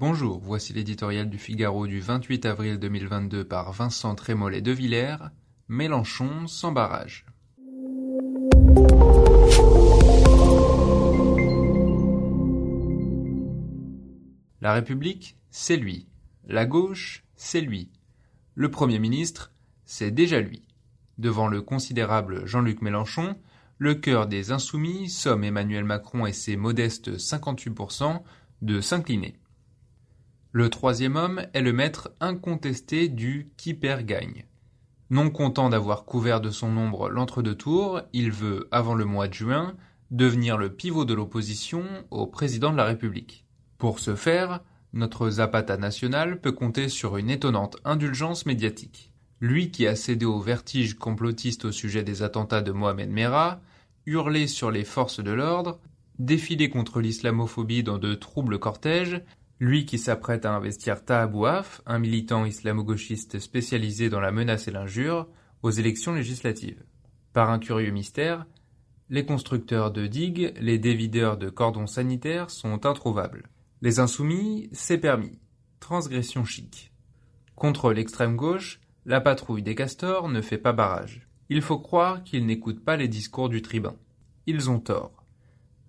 Bonjour, voici l'éditorial du Figaro du 28 avril 2022 par Vincent Trémollet de Villers. Mélenchon sans barrage. La République, c'est lui. La gauche, c'est lui. Le Premier ministre, c'est déjà lui. Devant le considérable Jean-Luc Mélenchon, le cœur des insoumis somme Emmanuel Macron et ses modestes 58% de s'incliner. Le troisième homme est le maître incontesté du qui perd gagne. Non content d'avoir couvert de son ombre l'entre-deux tours, il veut, avant le mois de juin, devenir le pivot de l'opposition au président de la République. Pour ce faire, notre Zapata national peut compter sur une étonnante indulgence médiatique. Lui qui a cédé au vertige complotiste au sujet des attentats de Mohamed Merah, hurlé sur les forces de l'ordre, défilé contre l'islamophobie dans de troubles cortèges, lui qui s'apprête à investir Taha un militant islamo-gauchiste spécialisé dans la menace et l'injure, aux élections législatives. Par un curieux mystère, les constructeurs de digues, les dévideurs de cordons sanitaires sont introuvables. Les insoumis, c'est permis. Transgression chic. Contre l'extrême gauche, la patrouille des castors ne fait pas barrage. Il faut croire qu'ils n'écoutent pas les discours du tribun. Ils ont tort.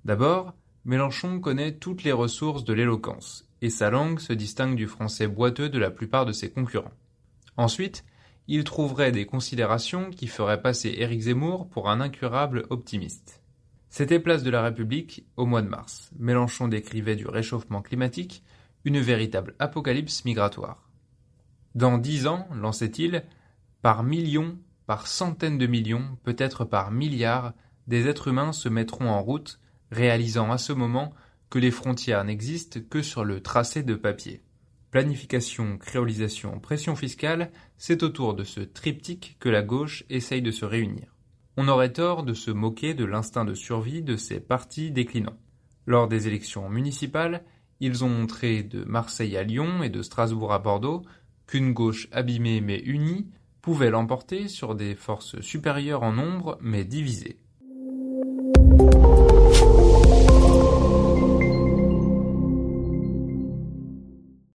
D'abord, Mélenchon connaît toutes les ressources de l'éloquence, et sa langue se distingue du français boiteux de la plupart de ses concurrents. Ensuite, il trouverait des considérations qui feraient passer Éric Zemmour pour un incurable optimiste. C'était place de la République au mois de mars. Mélenchon décrivait du réchauffement climatique une véritable apocalypse migratoire. Dans dix ans, lançait-il, par millions par centaines de millions, peut-être par milliards, des êtres humains se mettront en route, réalisant à ce moment que les frontières n'existent que sur le tracé de papier. Planification, créolisation, pression fiscale, c'est autour de ce triptyque que la gauche essaye de se réunir. On aurait tort de se moquer de l'instinct de survie de ces partis déclinants. Lors des élections municipales, ils ont montré de Marseille à Lyon et de Strasbourg à Bordeaux qu'une gauche abîmée mais unie pouvait l'emporter sur des forces supérieures en nombre mais divisées.